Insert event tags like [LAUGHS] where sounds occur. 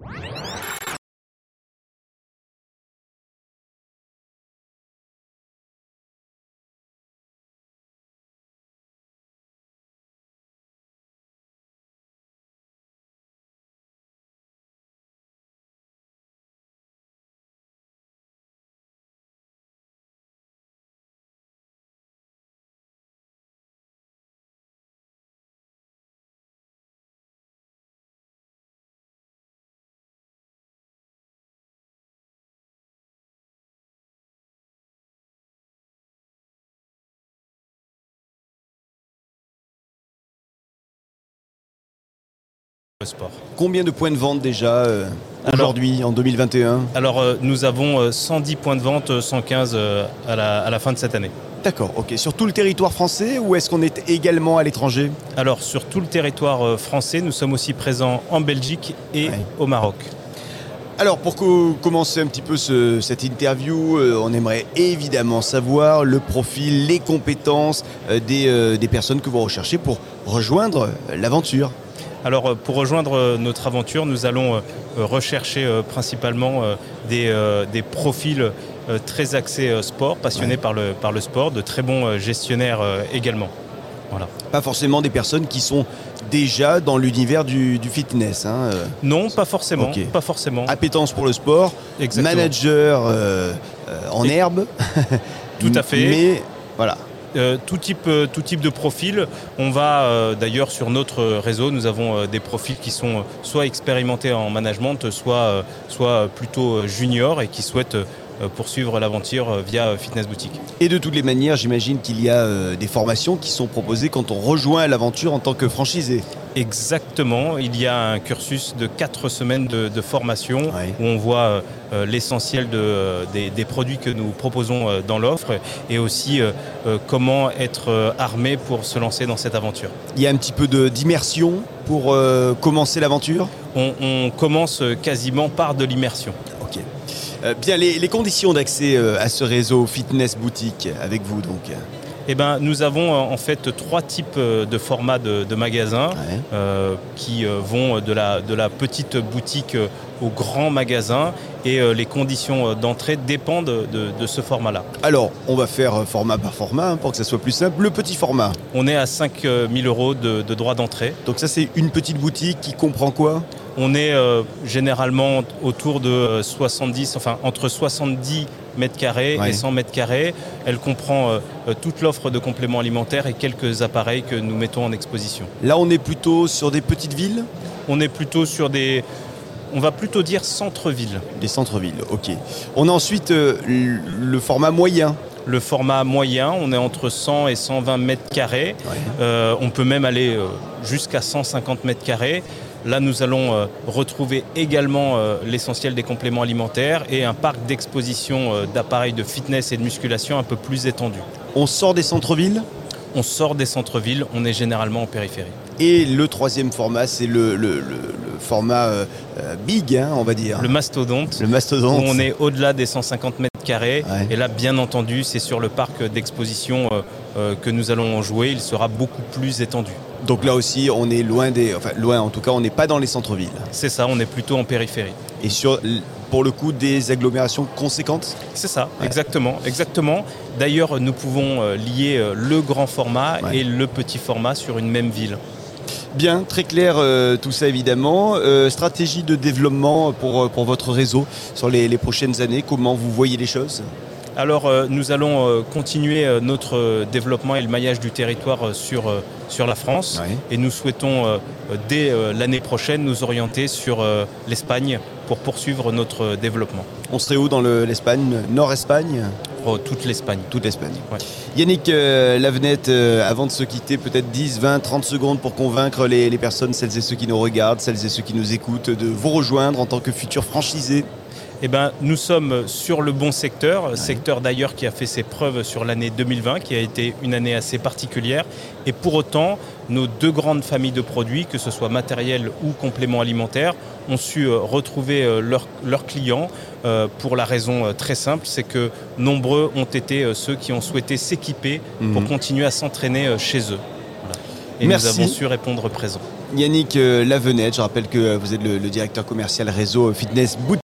you sport. Combien de points de vente déjà euh, aujourd'hui, en 2021 Alors euh, nous avons euh, 110 points de vente, euh, 115 euh, à, la, à la fin de cette année. D'accord, ok. Sur tout le territoire français ou est-ce qu'on est également à l'étranger? Alors sur tout le territoire euh, français, nous sommes aussi présents en Belgique et Ouais. au Maroc. Alors pour co- commencer un petit peu ce- cette interview, euh, on aimerait évidemment savoir le profil, les compétences euh, des, euh, des personnes que vous recherchez pour rejoindre euh, l'aventure. Alors euh, pour rejoindre euh, notre aventure, nous allons euh, rechercher principalement des, des profils très axés sport, passionnés Ouais. par, le, par le sport, de très bons gestionnaires également. Voilà. Pas forcément des personnes qui sont déjà dans l'univers du, du fitness. hein. Non, pas forcément. Pas forcément. Appétence pour le sport, Exactement. manager euh, euh, en Et- herbe. Tout à [LAUGHS] fait. Mais voilà. Euh, tout, type, euh, tout type de profil. On va euh, d'ailleurs sur notre réseau, nous avons des profils qui sont soit expérimentés en management, soit, plutôt juniors et qui souhaitent poursuivre l'aventure via Fitness Boutique. Et de toutes les manières, j'imagine qu'il y a des formations qui sont proposées quand on rejoint l'aventure en tant que franchisé. Exactement, il y a un cursus de 4 semaines de, de formation où on voit euh, l'essentiel de, euh, des, des produits que nous proposons euh, dans l'offre et aussi euh, comment être armé pour se lancer dans cette aventure. Il y a un petit peu d'immersion pour commencer l'aventure? On, on commence quasiment par de l'immersion. Ok. Bien, les, les conditions d'accès à ce réseau fitness boutique avec vous donc. Eh ben, nous avons euh, en fait trois types euh, de formats de, de magasins Ouais. euh, qui vont de la, de la petite boutique euh, au grand magasin et euh, les conditions euh, d'entrée dépendent de, de ce format-là. Alors, on va faire euh, format par format hein, pour que ça soit plus simple. Le petit format. On est à 5 000 euros de, de droit d'entrée. Donc ça, c'est une petite boutique qui comprend quoi? On est euh, généralement autour de euh, 70, enfin entre 70 mètres carrés Ouais. et 100 mètres carrés. Elle comprend euh, toute l'offre de compléments alimentaires et quelques appareils que nous mettons en exposition. Là, on est plutôt sur des petites villes, On est plutôt sur des, on va plutôt dire centre-ville. des centres-villes. Ok. On a ensuite euh, le format moyen. Le format moyen, on est entre 100 et 120 mètres carrés. Ouais. Euh, on peut même aller euh, jusqu'à 150 mètres carrés. Là, nous allons euh, retrouver également euh, l'essentiel des compléments alimentaires et un parc d'exposition euh, d'appareils de fitness et de musculation un peu plus étendu. On sort des centres-villes? On sort des centres-villes, on est généralement en périphérie. Et le troisième format, c'est le, le- le- le format euh, euh, big, hein, on va dire. Le mastodonte, Le où mastodonte. on est au-delà des 150 mètres carrés. Ouais. Et là, bien entendu, c'est sur le parc d'exposition euh, que nous allons jouer. Il sera beaucoup plus étendu. Donc là aussi, on est loin des. Enfin, loin en tout cas, on n'est pas dans les centres-villes. C'est ça, on est plutôt en périphérie. Et sur, pour le coup, des agglomérations conséquentes? C'est ça, Ouais. exactement, exactement. D'ailleurs, nous pouvons lier le grand format Ouais. et le petit format sur une même ville. Bien, très clair euh, tout ça évidemment. Euh, stratégie de développement pour, euh, pour votre réseau sur les, les prochaines années, comment vous voyez les choses? Alors, nous allons continuer notre développement et le maillage du territoire sur, sur la France. Et nous souhaitons, dès l'année prochaine, nous orienter sur l'Espagne pour poursuivre notre développement. On serait où dans le- l'Espagne Nord-Espagne? Euh, toute l'Espagne. Toute l'Espagne. Ouais. Yannick euh, Lavenette, euh, avant de se quitter, peut-être 10, 20, 30 secondes pour convaincre les, les personnes, celles et ceux qui nous regardent, celles et ceux qui nous écoutent, de vous rejoindre en tant que futur franchisé. Eh ben, nous sommes sur le bon secteur, secteur d'ailleurs qui a fait ses preuves sur l'année 2020, qui a été une année assez particulière. Et pour autant, nos deux grandes familles de produits, que ce soit matériel ou compléments alimentaires, ont su euh, retrouver euh, leurs clients euh, pour la raison très simple, c'est que nombreux ont été ceux qui ont souhaité s'équiper pour Mhm. continuer à s'entraîner chez eux. Voilà. Et Merci. nous avons su répondre présent. Yannick Lavenette, je rappelle que vous êtes le, le directeur commercial réseau Fitness Boot